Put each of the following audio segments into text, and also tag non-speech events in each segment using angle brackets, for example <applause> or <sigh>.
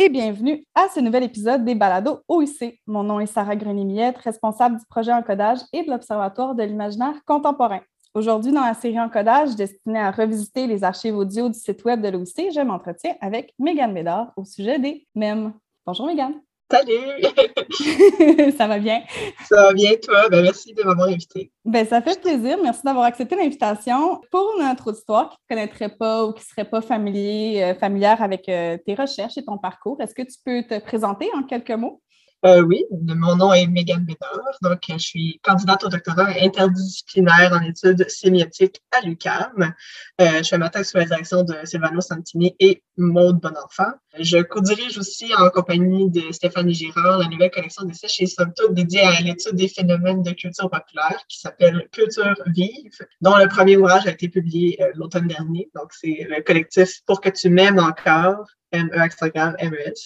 et bienvenue à ce nouvel épisode des Balados OIC. Mon nom est Sarah Grenier-Millette, responsable du projet Encodage et de l'Observatoire de l'imaginaire contemporain. Aujourd'hui, dans la série Encodage destinée à revisiter les archives audio du site web de l'OIC, je m'entretiens avec Mégane Bédard au sujet des mèmes. Bonjour Mégane. Salut! <laughs> ça va bien? Ça va bien, toi? Ben, merci de m'avoir invité. Ben, ça fait plaisir. Merci d'avoir accepté l'invitation. Pour notre auditoire qui ne connaîtrait pas ou qui ne serait pas familier, euh, familière avec euh, tes recherches et ton parcours, est-ce que tu peux te présenter en quelques mots? Euh, oui, mon nom est Megan Bédard. Donc, je suis candidate au doctorat interdisciplinaire en études sémiotiques à l'UQAM. Euh, je fais ma thèse sous la direction de Silvano Santini et Maude Bonenfant. Je co-dirige aussi en compagnie de Stéphanie Girard la nouvelle collection d'essais chez Somme dédiée à l'étude des phénomènes de culture populaire qui s'appelle Culture vive, dont le premier ouvrage a été publié euh, l'automne dernier. Donc, c'est le collectif Pour que tu m'aimes encore, M-E-X-M-E-S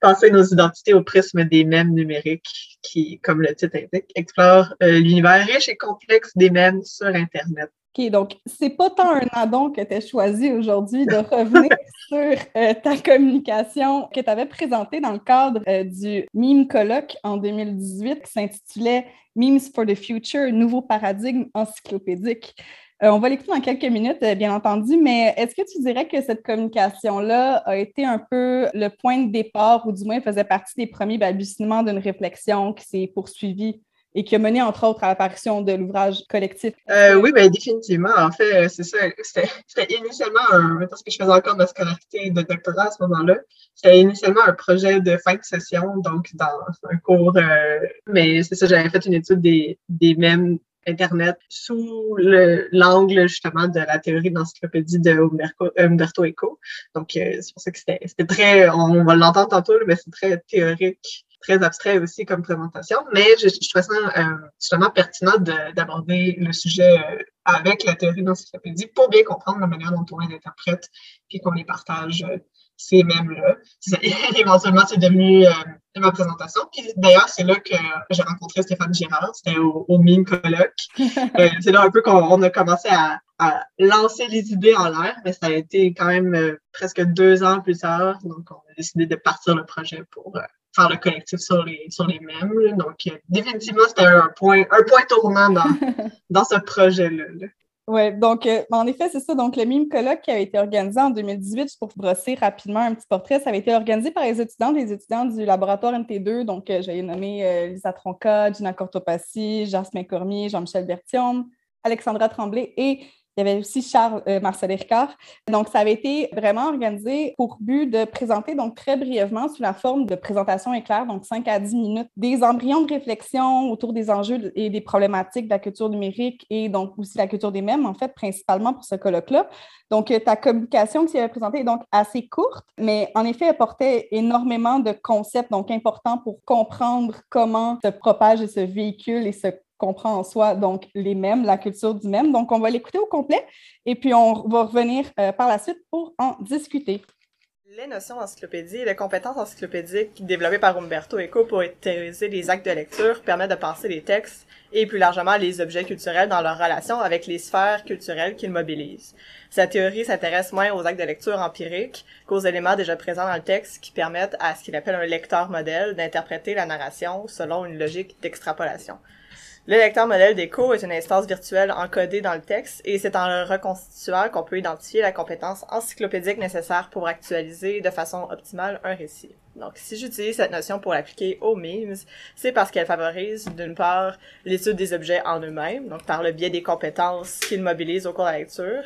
penser nos identités au prisme des mèmes numériques qui, comme le titre indique, explore euh, l'univers riche et complexe des mèmes sur Internet. OK, donc c'est pas tant un addon que tu as choisi aujourd'hui de revenir <laughs> sur euh, ta communication que tu avais présentée dans le cadre euh, du Meme Colloque en 2018 qui s'intitulait Memes for the Future, nouveau paradigme encyclopédique. Euh, on va l'écouter dans quelques minutes, bien entendu, mais est-ce que tu dirais que cette communication-là a été un peu le point de départ, ou du moins faisait partie des premiers balbutiements d'une réflexion qui s'est poursuivie et qui a mené, entre autres, à l'apparition de l'ouvrage collectif? Euh, oui, bien, définitivement. En fait, c'est ça. C'était initialement un, parce que je faisais encore ma scolarité de doctorat à ce moment-là, c'était initialement un projet de fin de session, donc dans un cours, mais c'est ça, j'avais fait une étude des, des mêmes Internet sous l'angle justement de la théorie de l'encyclopédie de Umberto, Eco. Donc, euh, c'est pour ça que c'était très, on, va l'entendre tantôt, mais c'est très théorique, très abstrait aussi comme présentation. Mais je, je trouvais ça euh, justement pertinent d'aborder le sujet euh, avec la théorie de l'encyclopédie pour bien comprendre la manière dont on les interprète et qu'on les partage ces mêmes-là. <laughs> Éventuellement, c'est devenu euh, ma présentation. Puis d'ailleurs, c'est là que j'ai rencontré Stéphane Girard, c'était au, au Mime Colloque. <laughs> Euh, c'est là un peu qu'on a commencé à, à, lancer les idées en l'air, mais ça a été quand même euh, presque deux ans plus tard. Donc, on a décidé de partir le projet pour faire le collectif sur les, sur les mêmes. Donc, définitivement, c'était un point, un point tournant dans, <laughs> dans ce projet-là. là oui, donc euh, en effet, c'est ça. Donc, le mime colloque qui a été organisé en 2018, pour brosser rapidement un petit portrait, ça avait été organisé par les étudiants, les étudiants du laboratoire MT2. Donc, euh, j'ai nommé euh, Lisa Tronca, Gina Cortopassi, Jasmin Cormier, Jean-Michel Bertium, Alexandra Tremblay et il y avait aussi Charles euh, Marcel Ricard. Donc, ça avait été vraiment organisé pour but de présenter, donc très brièvement, sous la forme de présentation éclair, donc 5 à 10 minutes, des embryons de réflexion autour des enjeux et des problématiques de la culture numérique et donc aussi la culture des mèmes, en fait, principalement pour ce colloque-là. Donc, euh, ta communication qui s'y avait présentée est donc assez courte, mais en effet, elle portait énormément de concepts, donc importants pour comprendre comment se propage se véhicule et se comprend en soi donc les mêmes, la culture du même. Donc, on va l'écouter au complet et puis on va revenir euh, par la suite pour en discuter. Les notions d'encyclopédie et les compétences encyclopédiques développées par Umberto Eco pour théoriser les actes de lecture permettent de penser les textes et plus largement les objets culturels dans leur relation avec les sphères culturelles qu'ils mobilisent. Sa théorie s'intéresse moins aux actes de lecture empiriques qu'aux éléments déjà présents dans le texte qui permettent à ce qu'il appelle un lecteur modèle d'interpréter la narration selon une logique d'extrapolation. Le lecteur modèle d'écho est une instance virtuelle encodée dans le texte et c'est en le reconstituant qu'on peut identifier la compétence encyclopédique nécessaire pour actualiser de façon optimale un récit. Donc, si j'utilise cette notion pour l'appliquer aux memes, c'est parce qu'elle favorise, d'une part, l'étude des objets en eux-mêmes, donc par le biais des compétences qu'ils mobilisent au cours de la lecture,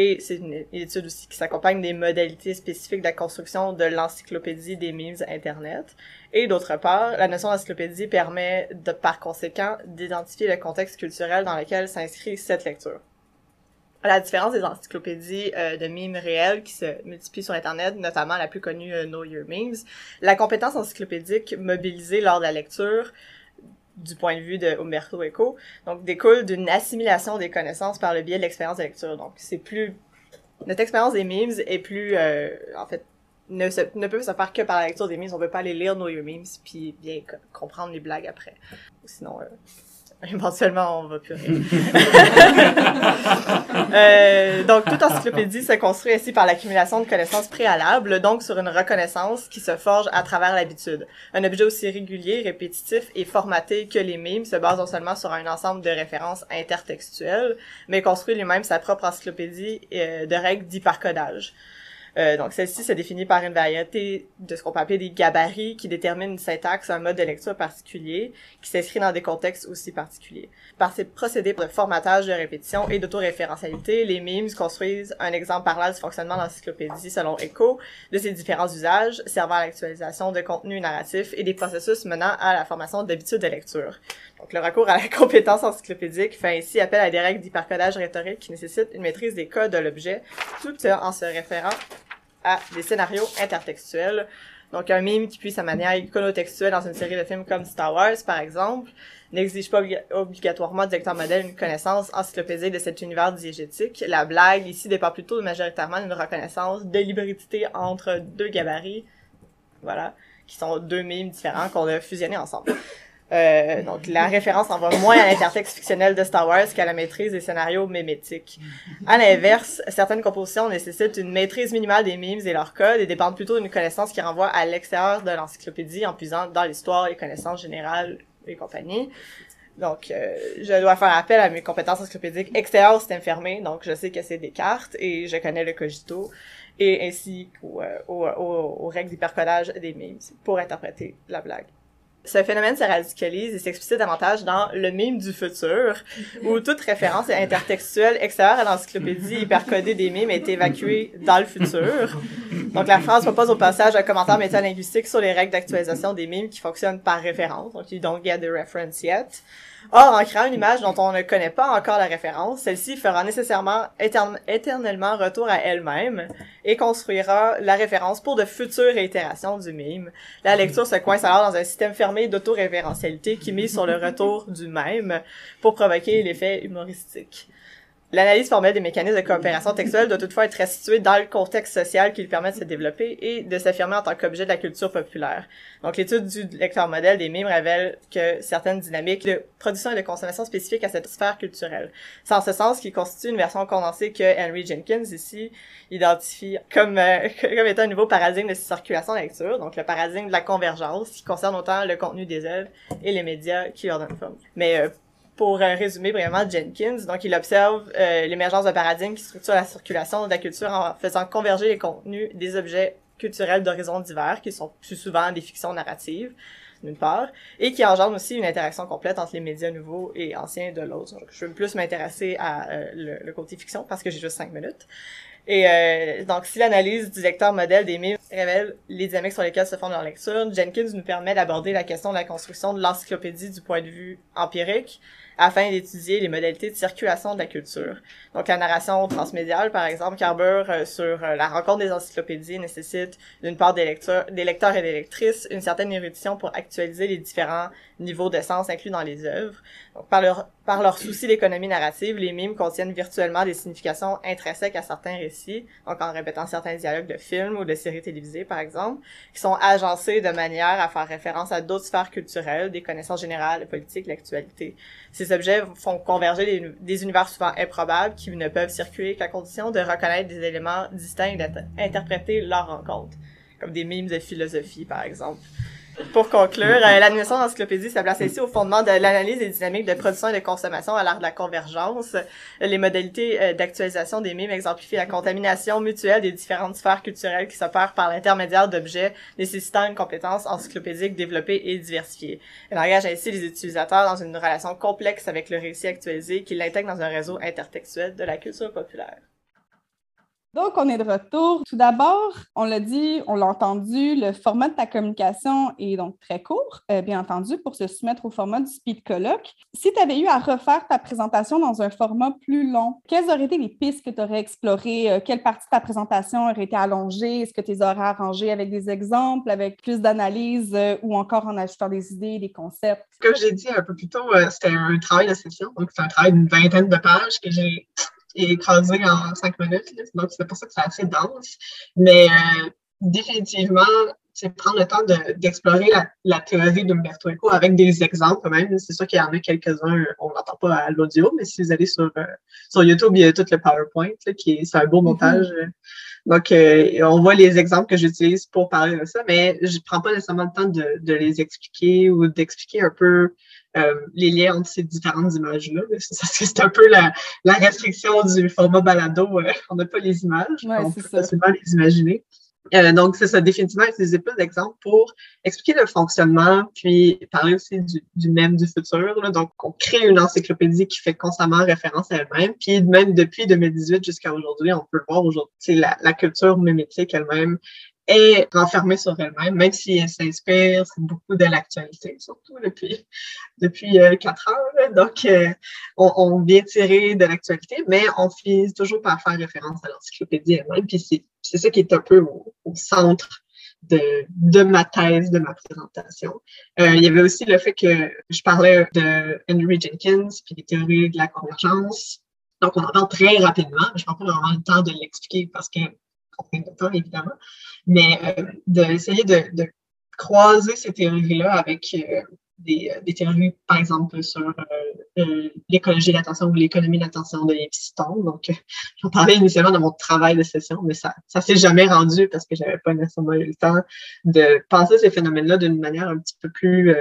et c'est une étude aussi qui s'accompagne des modalités spécifiques de la construction de l'encyclopédie des memes Internet. Et d'autre part, la notion d'encyclopédie permet par conséquent, d'identifier le contexte culturel dans lequel s'inscrit cette lecture. À la différence des encyclopédies euh, de mimes réels qui se multiplient sur Internet, notamment la plus connue euh, Know Your Memes, la compétence encyclopédique mobilisée lors de la lecture du point de vue de Umberto Eco, donc découle d'une assimilation des connaissances par le biais de l'expérience de lecture. Donc c'est plus notre expérience des memes est plus euh, en fait ne, ne peut se faire que par la lecture des memes. On peut pas aller lire Your Memes puis bien comprendre les blagues après. Sinon, euh, <laughs> éventuellement, on va plus rire. <laughs> euh, donc, toute encyclopédie se construit ainsi par l'accumulation de connaissances préalables, donc sur une reconnaissance qui se forge à travers l'habitude. Un objet aussi régulier, répétitif et formaté que les mimes se base non seulement sur un ensemble de références intertextuelles, mais construit lui-même sa propre encyclopédie euh, de règles d'hypercodage. Euh, donc, celle-ci se définit par une variété de ce qu'on peut appeler des gabarits qui déterminent une syntaxe, un mode de lecture particulier, qui s'inscrit dans des contextes aussi particuliers. Par ces procédés de formatage, de répétition et d'autoréférentialité, les memes construisent un exemple parlant du fonctionnement de l'encyclopédie selon ECHO, de ses différents usages, servant à l'actualisation de contenus narratifs et des processus menant à la formation d'habitudes de lecture. Donc, le recours à la <laughs> compétence encyclopédique fait ainsi appel à des règles d'hypercodage rhétorique qui nécessitent une maîtrise des codes de l'objet, tout en se référant des scénarios intertextuels. Donc, un mime qui puisse sa manière iconotextuelle dans une série de films comme Star Wars, par exemple, n'exige pas obligatoirement du lecteur modèle une connaissance encyclopédique de cet univers diégétique. La blague, ici, dépend plutôt majoritairement d'une reconnaissance de l'hybridité entre deux gabarits, voilà, qui sont deux mimes différents qu'on a fusionnés ensemble. Euh, donc, la référence en va moins à l'intertexte fictionnel de Star Wars qu'à la maîtrise des scénarios mémétiques. À l'inverse, certaines compositions nécessitent une maîtrise minimale des memes et leurs codes et dépendent plutôt d'une connaissance qui renvoie à l'extérieur de l'encyclopédie en puisant dans l'histoire, les connaissances générales et compagnie. Donc, euh, je dois faire appel à mes compétences encyclopédiques extérieures au système fermé. Donc, je sais que c'est Descartes et je connais le cogito et ainsi qu'aux euh, aux, règles d'hypercodage des memes pour interpréter la blague ce phénomène se radicalise et s'explicite davantage dans le mime du futur, où toute référence intertextuelle extérieure à l'encyclopédie hypercodée des mimes est évacuée dans le futur. Donc, la phrase propose au passage un commentaire métalinguistique sur les règles d'actualisation des mimes qui fonctionnent par référence. Donc, you don't get the reference yet. Or, en créant une image dont on ne connaît pas encore la référence, celle-ci fera nécessairement éternellement retour à elle-même et construira la référence pour de futures réitérations du mime. La lecture se coince alors dans un système fermé d'autoréférentialité qui mise sur le retour du même pour provoquer l'effet humoristique. L'analyse formelle des mécanismes de coopération textuelle doit toutefois être restituée dans le contexte social qui lui permet de se développer et de s'affirmer en tant qu'objet de la culture populaire. Donc, l'étude du lecteur modèle des mimes révèle que certaines dynamiques de production et de consommation spécifiques à cette sphère culturelle. C'est en ce sens qu'il constitue une version condensée que Henry Jenkins, ici, identifie comme, euh, <laughs> comme étant un nouveau paradigme de circulation de lecture, donc le paradigme de la convergence, qui concerne autant le contenu des œuvres et les médias qui leur donnent forme. Mais euh, pour euh, résumer vraiment Jenkins, donc il observe euh, l'émergence d'un paradigme qui structure la circulation de la culture en faisant converger les contenus des objets culturels d'horizons divers, qui sont plus souvent des fictions narratives, d'une part, et qui engendre aussi une interaction complète entre les médias nouveaux et anciens de l'autre. je veux plus m'intéresser à euh, le, le, côté fiction parce que j'ai juste cinq minutes. Et euh, donc, si l'analyse du lecteur modèle des mythes révèle les dynamiques sur lesquelles se font leur lecture, Jenkins nous permet d'aborder la question de la construction de l'encyclopédie du point de vue empirique, afin d'étudier les modalités de circulation de la culture. Donc la narration transmédiale, par exemple, carbure euh, sur euh, la rencontre des encyclopédies nécessite d'une part des lecteurs, et des lectrices une certaine érudition pour actualiser les différents niveaux de sens inclus dans les œuvres. Donc par leur par leur souci d'économie narrative, les mimes contiennent virtuellement des significations intrinsèques à certains récits, donc en répétant certains dialogues de films ou de séries télévisées, par exemple, qui sont agencés de manière à faire référence à d'autres sphères culturelles, des connaissances générales, politiques, l'actualité. Ces objets font converger des, univers souvent improbables qui ne peuvent circuler qu'à condition de reconnaître des éléments distincts et d'interpréter leur rencontre, comme des mimes de philosophie, par exemple. Pour conclure, euh, l'administration d'encyclopédie se place ici au fondement de l'analyse des dynamiques de production et de consommation à l'art de la convergence. Les modalités euh, d'actualisation des mimes exemplifient la contamination mutuelle des différentes sphères culturelles qui s'opèrent par l'intermédiaire d'objets nécessitant une compétence encyclopédique développée et diversifiée. Elle engage ainsi les utilisateurs dans une relation complexe avec le récit actualisé qui l'intègre dans un réseau intertextuel de la culture populaire. Donc, on est de retour. Tout d'abord, on l'a dit, on l'a entendu, le format de ta communication est donc très court, euh, bien entendu, pour se soumettre au format du speed colloque. Si tu avais eu à refaire ta présentation dans un format plus long, quelles auraient été les pistes que tu aurais explorées? Euh, quelle partie de ta présentation aurait été allongée? Est-ce que tu les aurais arrangées avec des exemples, avec plus d'analyse euh, ou encore en ajoutant des idées, des concepts? Comme j'ai dit un peu plus tôt, c'était un travail de session, donc c'est un travail d'une vingtaine de pages que j'ai écrasé en cinq minutes. Donc, c'est pour ça que c'est assez dense. Mais euh, définitivement, c'est prendre le temps d'explorer la, théorie d'Umberto Eco avec des exemples quand même. C'est sûr qu'il y en a quelques-uns, on n'entend pas à l'audio, mais si vous allez sur, euh, sur YouTube, il y a tout le PowerPoint, qui c'est un beau mm-hmm. montage. Donc, euh, on voit les exemples que j'utilise pour parler de ça, mais je ne prends pas nécessairement le temps de, de les expliquer ou d'expliquer un peu les liens entre ces différentes images-là. C'est un peu la, la, restriction du format balado. Euh, on n'a pas les images. on peut facilement les imaginer. Euh, donc, c'est ça, définitivement, utiliser plus d'exemples pour expliquer le fonctionnement, puis parler aussi du, du même du futur. Là. Donc, on crée une encyclopédie qui fait constamment référence à elle-même. Puis même depuis 2018 jusqu'à aujourd'hui, on peut voir aujourd'hui la, la culture mémétique elle-même est renfermée sur elle-même, même si elle s'inspire beaucoup de l'actualité, surtout depuis depuis euh, quatre heures. Donc, euh, on, vient tirer de l'actualité, mais on finit toujours par faire référence à l'encyclopédie elle-même. Puis c'est ça qui est un peu au, centre de, de, ma thèse, de ma présentation. Euh, il y avait aussi le fait que je parlais de Henry Jenkins, puis des théories de la convergence. Donc, on en parle très rapidement, mais je prends pas vraiment le temps de l'expliquer parce que temps, évidemment, mais euh, d'essayer de, de, croiser ces théories-là avec euh, des, euh, des, théories, par exemple, sur l'écologie de l'attention ou l'économie de l'attention de Piston. Donc, j'en parlais initialement de mon travail de session, mais ça ça s'est jamais rendu parce que j'avais pas nécessairement eu le temps de penser ces phénomènes-là d'une manière un petit peu plus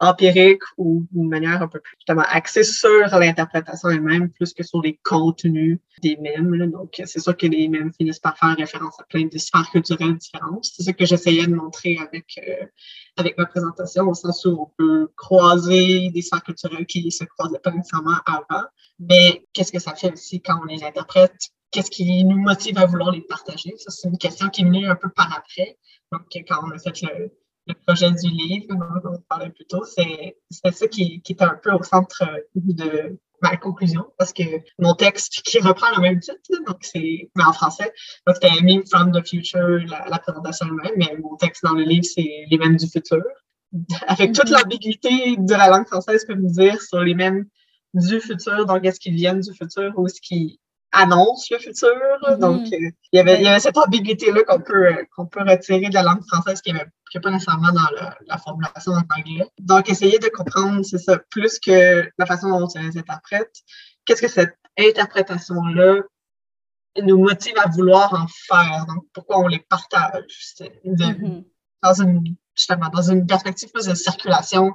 empirique ou d'une manière un peu plus justement axée sur l'interprétation elle-même plus que sur les contenus des mèmes. Donc, c'est sûr que les mèmes finissent par faire référence à plein de sphères culturelles différentes. C'est ça que j'essayais de montrer avec, euh, avec ma présentation, au sens où on peut croiser des sphères culturelles qui ne se croisaient pas nécessairement avant. Mais qu'est-ce que ça fait aussi quand on les interprète? Qu'est-ce qui nous motive à vouloir les partager? Ça, c'est une question qui est venue un peu par après. Donc, quand on a fait le, le projet du livre dont on parlait plus tôt, c'est ça qui, qui est un peu au centre de ma conclusion, parce que mon texte qui reprend le même titre, donc c'est mais en français, donc c'était Meme from the Future, la, présentation elle-même, mais mon texte dans le livre, c'est les mêmes du futur. Avec toute l'ambiguïté de la langue française, peut me dire sur les mêmes du futur, donc est-ce qu'ils viennent du futur ou est-ce qu'ils annonce le futur. Mm-hmm. Donc, euh, il, y avait, il y avait cette ambiguïté-là qu'on peut, qu'on peut retirer de la langue française qui n'est pas nécessairement dans la formulation en anglais. Donc, essayer de comprendre, c'est ça, plus que la façon dont on les interprète. Qu'est-ce que cette interprétation-là nous motive à vouloir en faire? Donc, pourquoi on les partage? Mm-hmm. dans une, justement, dans une perspective plus de circulation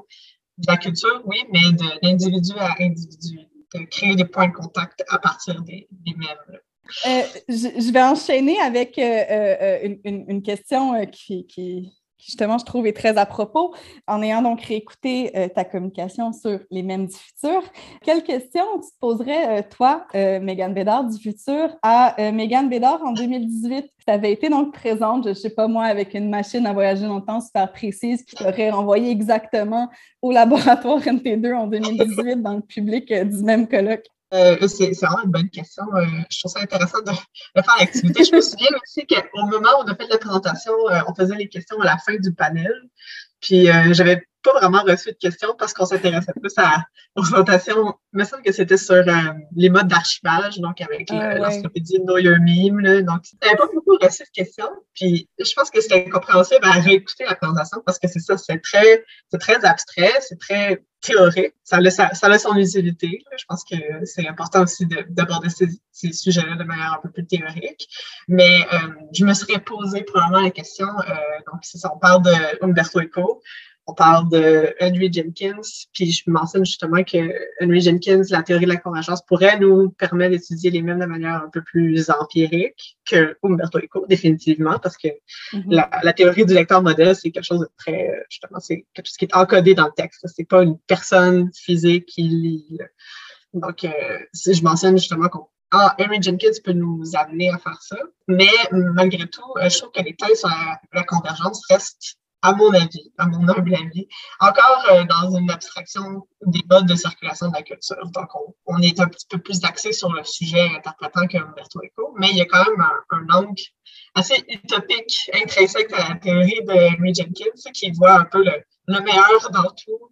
de la culture, oui, mais d'individu à individu de créer des points de contact à partir des, des mêmes. Euh, je, vais enchaîner avec euh, euh, une, une, question qui, qui, justement, je trouve, est très à propos. En ayant donc réécouté euh, ta communication sur les mêmes du futur, quelle question tu te poserais, euh, toi, euh, Megan Bédard du futur, à Megan Bédard en 2018? Tu avais été donc présente, je ne sais pas moi, avec une machine à voyager dans le temps super précise qui t'aurait renvoyé exactement au laboratoire <laughs> NT2 en 2018 dans le public du même colloque. Euh, c'est vraiment une bonne question. Euh, je trouve ça intéressant de, de faire l'activité. je me souviens <laughs> aussi qu'au moment où on a fait la présentation, euh, on faisait les questions à la fin du panel. Puis euh, j'avais pas vraiment reçu de questions parce qu'on s'intéressait plus à présentation. Il me semble que c'était sur euh, les modes d'archivage, donc avec ah, l'encyclopédie Know Your Meme. Là, donc, pas beaucoup reçu de questions. Puis je pense que c'était compréhensible à réécouter la présentation parce que c'est ça, c'est très, c'est très abstrait, c'est très théorique. Ça a, ça, ça a son utilité. Je pense que c'est important aussi d'aborder ces, ces sujets-là de manière un peu plus théorique. Mais euh, je me serais posé probablement la question, euh, donc ça, on parle de Umberto Eco, on parle de Henry Jenkins, puis je mentionne justement que Henry Jenkins, la théorie de la convergence, pourrait nous permettre d'étudier les mêmes de manière un peu plus empirique que Umberto Eco, définitivement, parce que mm-hmm. la, théorie du lecteur modèle, c'est quelque chose de très, justement, c'est quelque chose qui est encodé dans le texte. C'est pas une personne physique qui lit Donc, euh, si je mentionne justement qu'on ah, Henry Jenkins peut nous amener à faire ça, mais malgré tout, je trouve que les thèses sur la convergence restent à mon avis, à mon humble avis, encore euh, dans une abstraction des modes de circulation de la culture. Donc, on, est un petit peu plus axé sur le sujet interprétant que Umberto mais il y a quand même un, angle assez utopique, intrinsèque à la théorie de Henry Jenkins, qui voit un peu le, meilleur dans tout,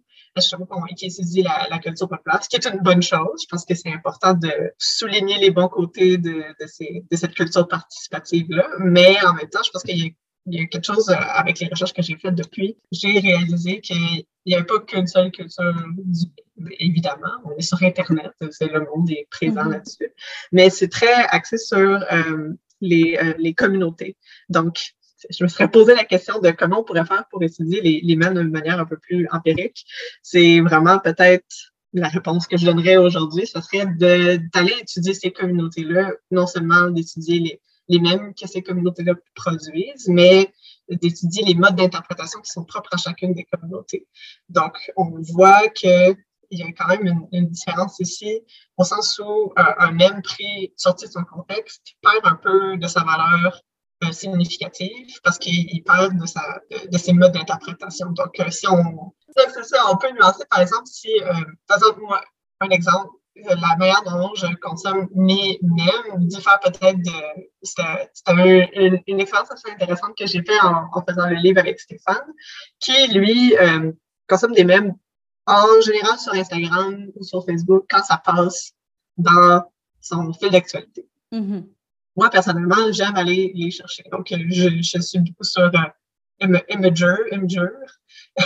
qui étudie la, la, culture populaire, ce qui est une bonne chose. Je pense que c'est important de souligner les bons côtés de, de cette culture participative-là, mais en même temps, je pense qu'il y a il y a quelque chose euh, avec les recherches que j'ai faites depuis. J'ai réalisé qu'il n'y avait pas qu'une seule culture, évidemment. On est sur Internet, c'est le monde est présent mm-hmm. là-dessus. Mais c'est très axé sur euh, les, euh, les communautés. Donc, je me serais posé la question de comment on pourrait faire pour étudier les, les mêmes de manière un peu plus empirique. C'est vraiment peut-être la réponse que je donnerais aujourd'hui, ce serait d'aller étudier ces communautés-là, non seulement d'étudier les, les mêmes que ces communautés-là produisent, mais d'étudier les modes d'interprétation qui sont propres à chacune des communautés. Donc, on voit qu'il y a quand même une, différence ici, au sens où un même prix sorti de son contexte perd un peu de sa valeur euh, significative parce qu'il perd de, ses modes d'interprétation. Donc, euh, si on... C'est ça, on peut nuancer, par exemple, si, euh, par exemple, moi, un exemple, la manière dont je consomme mes mèmes diffère peut-être de. C'était une, une, expérience assez intéressante que j'ai fait en, faisant le livre avec Stéphane, qui, lui, euh, consomme des mèmes en général sur Instagram ou sur Facebook quand ça passe dans son fil d'actualité. Mm-hmm. Moi, personnellement, j'aime aller les chercher. Donc, je, je suis beaucoup sur euh, Imager, Imager. <laughs>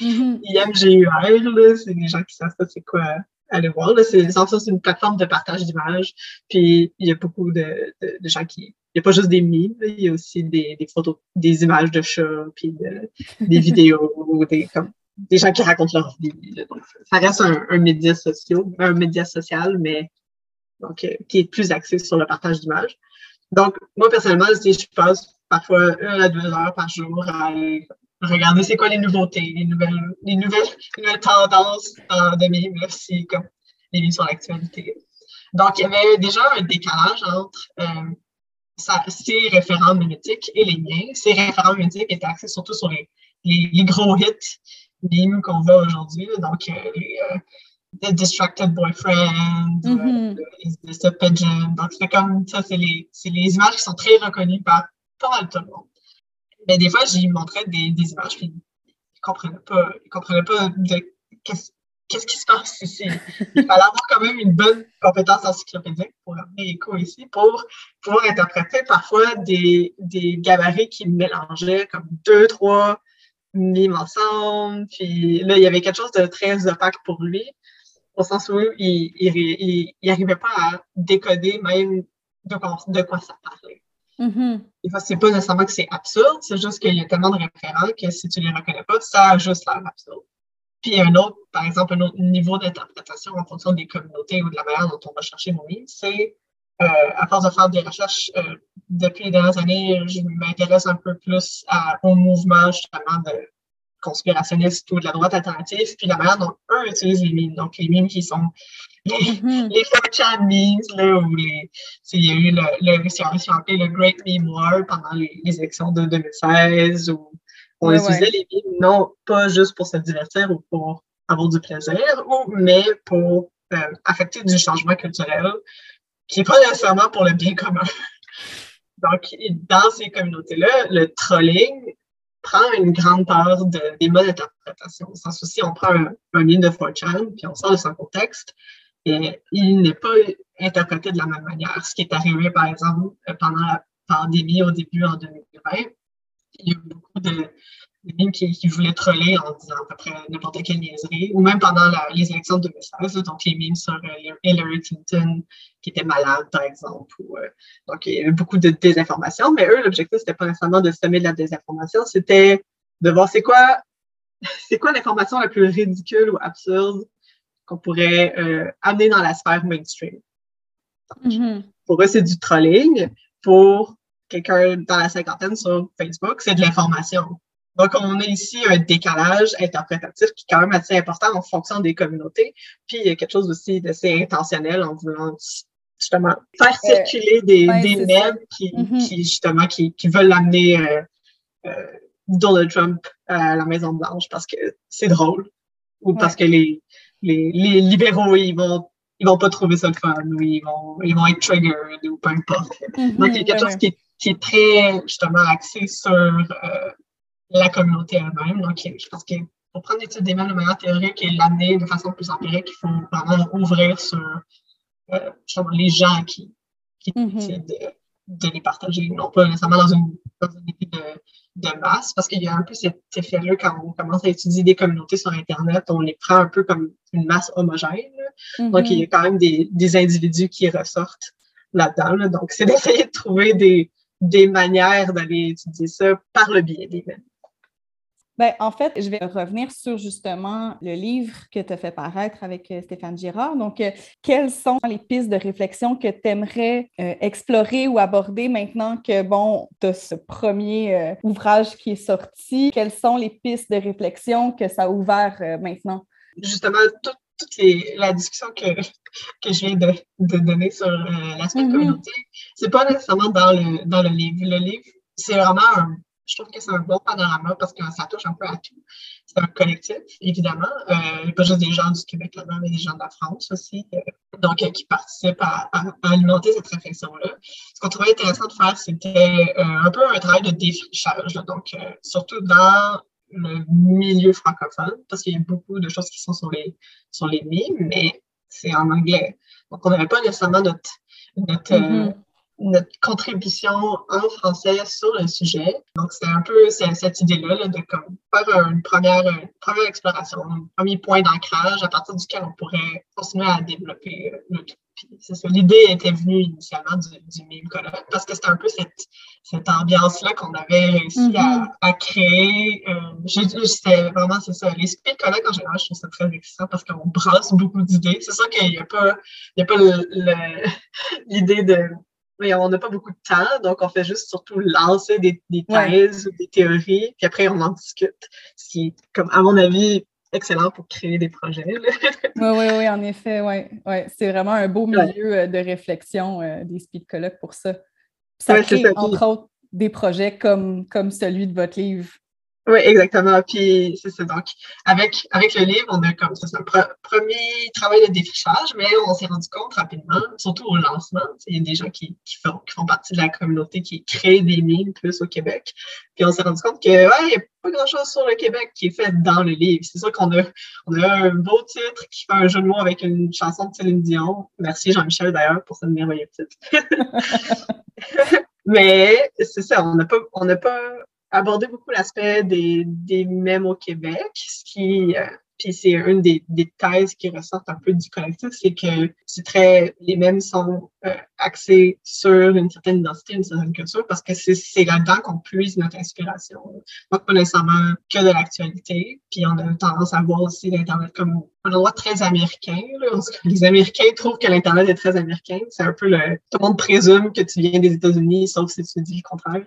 mm-hmm. IMGUR, c'est des gens qui savent pas c'est quoi aller voir. C'est une plateforme de partage d'images. Puis il y a beaucoup de, de, gens qui. Il n'y a pas juste des mimes, il y a aussi des, des photos, des images de chats, puis des <laughs> vidéos, des, comme, des gens qui racontent leur vie. Donc, ça reste un, un, média social, un média social, mais donc, euh, qui est plus axé sur le partage d'images. Donc, moi, personnellement, si je passe parfois une à deux heures par jour à aller regarder c'est quoi les nouveautés, les nouvelles, les nouvelles, les nouvelles tendances de mes merci, comme les mises sur l'actualité. Donc, il y avait déjà un décalage entre euh, ça, ces référents mémétiques et les miens. Ces référents mémétiques étaient axés surtout sur les, les, gros hits mimes qu'on voit aujourd'hui. Donc, euh, les euh, The Distracted Boyfriend, mm -hmm. The Pigeon. Donc, c'est comme ça, c'est les, les images qui sont très reconnues par pas mal tout le monde. Mais des fois, j'y montrais des, des images, puis ils comprenaient pas, ils comprenaient pas qu'est-ce qu'est-ce qui se passe ici. <laughs> Il fallait avoir quand même une bonne compétence encyclopédique pour amener écho ici, pour pouvoir interpréter parfois des, des gabarits qui mélangeaient comme deux, trois mimes ensemble. Puis là, il y avait quelque chose de très opaque pour lui, au sens où il, il, il, arrivait pas à décoder même de quoi, de quoi ça parlait. Des fois, c'est pas nécessairement que c'est absurde, c'est juste qu'il y a tellement de référents que si tu les reconnais pas, ça a juste l'air absurde. Puis un autre, par exemple, un autre niveau d'interprétation en fonction des communautés ou de la manière dont on va chercher nos livres, c'est euh, à force de faire des recherches euh, depuis les dernières années, je m'intéresse un peu plus au mouvement justement de conspirationnistes ou de la droite alternative, puis la manière dont eux utilisent les mimes. Donc les mimes qui sont Mm-hmm. les 4chan memes, là, où les, il y a eu le, le, si on appelé le Great Meme War pendant les, les élections de 2016, où on utilisait les memes non pas juste pour se divertir ou pour avoir du plaisir, ou, mais pour euh, affecter du changement culturel qui n'est pas nécessairement pour le bien commun. <laughs> Donc, dans ces communautés-là, le trolling prend une grande part de, des modes d'interprétation. Sans souci, on prend un, un de 4chan, puis on sort de son contexte, et il n'est pas interprété de la même manière. Ce qui est arrivé, par exemple, pendant la pandémie au début en 2020, il y a eu beaucoup de, de qui, qui, voulaient troller en disant à peu près n'importe quelle niaiserie, ou même pendant les élections de 2016, donc les mimes sur euh, Hillary Clinton qui était malade, par exemple. Euh, donc, il y avait beaucoup de désinformation, mais eux, l'objectif, c'était pas nécessairement de semer de la désinformation, c'était de voir c'est quoi, <laughs> c'est quoi l'information la plus ridicule ou absurde qu'on pourrait euh, amener dans la sphère mainstream. Mm-hmm. Pour eux, c'est du trolling. Pour quelqu'un dans la cinquantaine sur Facebook, c'est de l'information. Donc, on a ici un décalage interprétatif qui est quand même assez important en fonction des communautés. Puis, il y a quelque chose aussi d'assez intentionnel en voulant justement faire circuler des, des mèmes qui, mm-hmm. qui, justement, qui, qui veulent amener euh, euh, Donald Trump à la Maison-Blanche parce que c'est drôle ou parce que les, les, les libéraux, ils vont ils vont pas trouver ça le fun ou ils vont, ils vont être triggered ou peu importe. Mm-hmm. Donc, il y a quelque chose qui, qui, est très, justement, axé sur euh, la communauté elle-même. Donc, je pense que pour prendre l'étude des mêmes de manière théorique et l'amener de façon plus empirique, il faut vraiment ouvrir sur euh, les gens qui, qui mm-hmm. décident de, de, les partager, non pas nécessairement dans une, dans une idée de de masse, parce qu'il y a un peu cet effet-là quand on commence à étudier des communautés sur Internet, on les prend un peu comme une masse homogène. Donc, il y a quand même des, des individus qui ressortent là-dedans. Donc, c'est d'essayer de trouver des, des manières d'aller étudier ça par le biais des mêmes. Ben, en fait, je vais revenir sur justement le livre que tu as fait paraître avec euh, Stéphane Girard. Donc, euh, quelles sont les pistes de réflexion que tu aimerais euh, explorer ou aborder maintenant que, bon, tu as ce premier ouvrage qui est sorti? Quelles sont les pistes de réflexion que ça a ouvert maintenant? Justement, toute, la discussion que, <laughs> que je viens de, de donner sur l'aspect mm-hmm. communauté, c'est pas nécessairement dans le, dans le livre. Le livre, c'est vraiment un je trouve que c'est un bon panorama parce que ça touche un peu à tout. C'est un collectif, évidemment. Euh, pas juste des gens du Québec là-bas, mais des gens de la France aussi, euh, donc euh, qui participent à, alimenter cette réflexion-là. Ce qu'on trouvait intéressant de faire, c'était un peu un travail de défrichage, donc surtout dans le milieu francophone, parce qu'il y a beaucoup de choses qui sont sur les, sur les mais c'est en anglais. Donc, on n'avait pas nécessairement notre, notre, mm-hmm notre contribution en français sur le sujet. Donc, c'est un peu cette idée-là de comme faire une première, première exploration, un premier point d'ancrage à partir duquel on pourrait continuer à développer euh, le tout. c'est ça. L'idée était venue initialement du, du meme colloque parce que c'était un peu cette, cette ambiance-là qu'on avait réussi à, mm-hmm. à, créer. Euh, c'était vraiment, c'est ça. Les speed colloques, en général, je trouve ça très excitant parce qu'on brasse beaucoup d'idées. C'est sûr qu'il n'y a pas, il y a pas <laughs> l'idée de mais on n'a pas beaucoup de temps, donc on fait juste surtout lancer des, des thèses ou des théories, puis après on en discute. Ce qui est, comme à mon avis, excellent pour créer des projets. oui, oui, oui, en effet, ouais. ouais. C'est vraiment un beau milieu euh, de réflexion euh, des speed colloques pour ça. Ça crée, entre autres, des projets comme, comme celui de votre livre oui, exactement. Puis c'est ça. Donc, avec, avec le livre, on a comme ça, c'est un premier travail de défrichage, mais on s'est rendu compte rapidement, surtout au lancement, il y a des gens qui, qui, font, qui font partie de la communauté qui créent des mimes plus au Québec. Puis on s'est rendu compte que ouais, il n'y a pas grand-chose sur le Québec qui est fait dans le livre. C'est sûr qu'on a, on a un beau titre qui fait un jeu de mots avec une chanson de Céline Dion. Merci Jean-Michel d'ailleurs pour ce merveilleux titre. <laughs> Mais c'est ça, on n'a pas, on n'a pas aborder beaucoup l'aspect des, des mèmes au Québec, ce qui, euh, puis c'est une des, des, thèses qui ressortent un peu du collectif, c'est que c'est très, les mêmes sont axés sur une certaine identité, une certaine culture, parce que c'est là-dedans qu'on puise notre inspiration. Donc, pas nécessairement que de l'actualité. Puis on a tendance à voir aussi l'Internet comme un endroit très américain. Là. Les Américains trouvent que l'Internet est très américain. C'est un peu le... Tout le monde présume que tu viens des États-Unis, sauf si tu dis le contraire.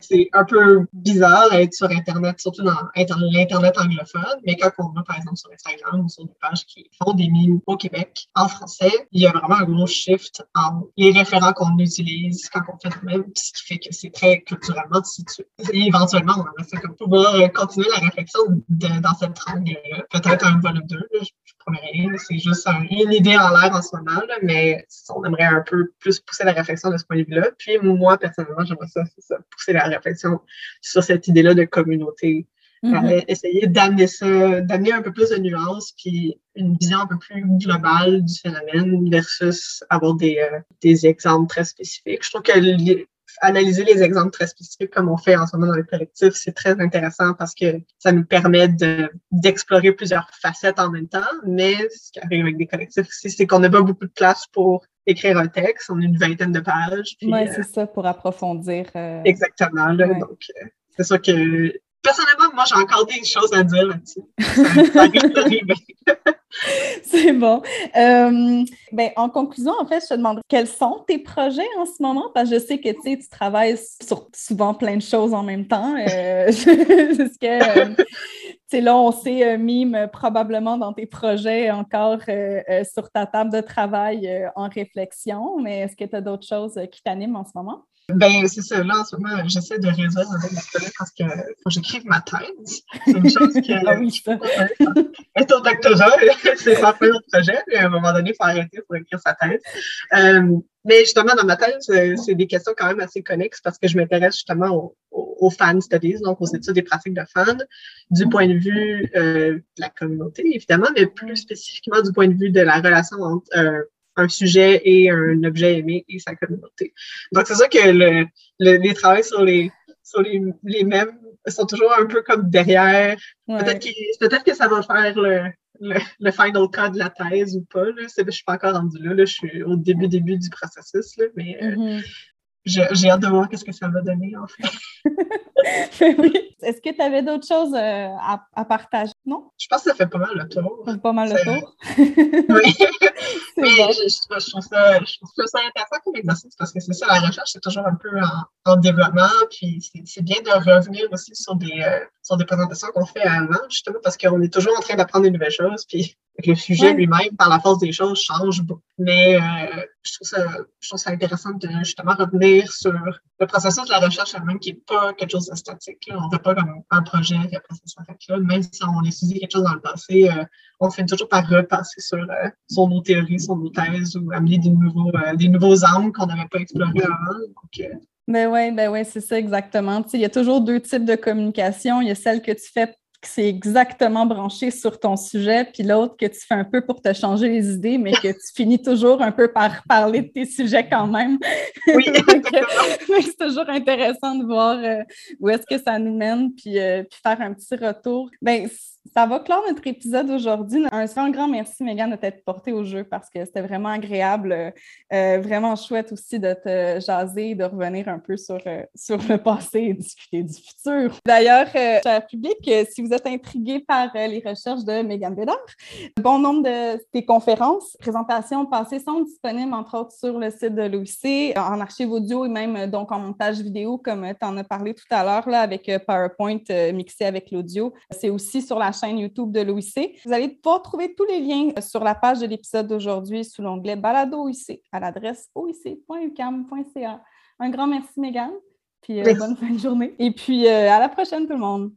C'est un peu bizarre d'être sur Internet, surtout dans l'Internet anglophone. Mais quand on va, par exemple, sur Instagram ou sur des pages qui font des mimes au Québec en français, il y a vraiment un gros shift en les référents qu'on utilise quand on fait nous-mêmes, ce qui fait que c'est très culturellement situé. Et éventuellement, on aimerait ça comme pouvoir continuer la réflexion dans cette triangle-là. Peut-être un volume 2, je promets rien, c'est juste une idée en l'air en ce moment, là, mais on aimerait un peu plus pousser la réflexion de ce point de vue-là. Puis moi, personnellement, j'aimerais ça, pousser la réflexion sur cette idée-là de communauté Mm-hmm. essayer d'amener ça, d'amener un peu plus de nuances, puis une vision un peu plus globale du phénomène versus avoir des, euh, des exemples très spécifiques. Je trouve que analyser les exemples très spécifiques comme on fait en ce moment dans le collectif, c'est très intéressant parce que ça nous permet d'explorer plusieurs facettes en même temps. Mais ce qui arrive avec des collectifs aussi, c'est qu'on n'a pas beaucoup de place pour écrire un texte. On a une vingtaine de pages. Oui, euh, c'est ça, pour approfondir. Euh, exactement. Donc, c'est sûr que personnellement, moi, j'ai encore des choses à dire là-dessus. <laughs> <laughs> C'est bon. Euh, ben, en conclusion, en fait, je te demanderais quels sont tes projets en ce moment? Parce que je sais que tu travailles sur souvent plein de choses en même temps. Euh, <laughs> que, euh, là, on sait, Mime, probablement dans tes projets encore sur ta table de travail en réflexion, mais est-ce que tu as d'autres choses qui t'animent en ce moment? Ben, c'est ça. Là, en ce moment, j'essaie de résoudre avec ma collègue parce qu'il faut que j'écrive ma thèse. C'est une chose qui <laughs> ah oui, ça. <laughs> est au doctorat. <laughs> c'est pas un projet. Puis à un moment donné, il faut arrêter pour écrire sa thèse. Euh, mais justement, dans ma thèse, euh, c'est des questions quand même assez connexes parce que je m'intéresse justement aux, fan studies, donc aux études des pratiques de fans, du point de vue euh, de la communauté, évidemment, mais plus spécifiquement du point de vue de la relation entre euh, un sujet et un objet aimé et sa communauté. Donc, c'est ça que le, les travaux sur les, sur les, les mêmes sont toujours un peu comme derrière. Peut-être peut que ça va faire le, le, le, final cut de la thèse ou pas. Là. Je suis pas encore rendu là, là, Je suis au début, début du processus. Là, mais euh, mm-hmm j'ai hâte de voir qu'est-ce que ça va donner, en fait. <laughs> oui. Est-ce que tu avais d'autres choses euh, à, partager? Non? Je pense que ça fait pas mal le tour. Pas mal le tour? <laughs> oui. <laughs> Mais je, trouve ça, je, trouve ça, intéressant comme exercice parce que c'est ça, la recherche, c'est toujours un peu en, développement. Puis c'est bien de revenir aussi sur des, euh, sur des présentations qu'on fait avant, justement, parce qu'on est toujours en train d'apprendre des nouvelles choses. Puis le sujet lui-même, par la force des choses, change beaucoup. Mais euh, je, trouve ça, je trouve ça intéressant de justement revenir sur le processus de la recherche elle-même qui n'est pas quelque chose de statique. On ne fait pas comme un projet et après ça s'arrête là. Même si on étudie quelque chose dans le passé, euh, on finit toujours par repasser sur, euh, sur nos théories, sur nos thèses ou amener des nouveaux, des nouveaux angles qu'on n'avait pas explorés avant. Donc, ben oui, ben ouais, c'est ça exactement. il y a toujours deux types de communication. Il y a celle que tu fais que c'est exactement branché sur ton sujet, puis l'autre que tu fais un peu pour te changer les idées, mais que tu finis toujours un peu par parler de tes sujets quand même. Oui. <laughs> <laughs> <laughs> c'est toujours intéressant de voir euh, où est-ce que ça nous mène, puis, euh, puis faire un petit retour. Ben, ça va clore notre épisode aujourd'hui. Un grand, merci, Megan, de t'être portée au jeu parce que c'était vraiment agréable, euh, vraiment chouette aussi de te jaser de revenir un peu sur, euh, sur le passé et discuter du futur. D'ailleurs, euh, cher public, si vous êtes intrigué par les recherches de Megan Bédard, bon nombre de tes conférences, présentations passées sont disponibles, entre autres, sur le site de l'OIC, en archive audio et même donc en montage vidéo, comme tu en as parlé tout à l'heure, avec PowerPoint mixé avec l'audio. C'est aussi sur la chaîne YouTube de l'OIC. Vous allez pouvoir trouver tous les liens sur la page de l'épisode d'aujourd'hui sous l'onglet Balado OIC à l'adresse oic.ucam.ca. Un grand merci, Megan. Puis euh, bonne fin de journée. Et puis euh, à la prochaine, tout le monde.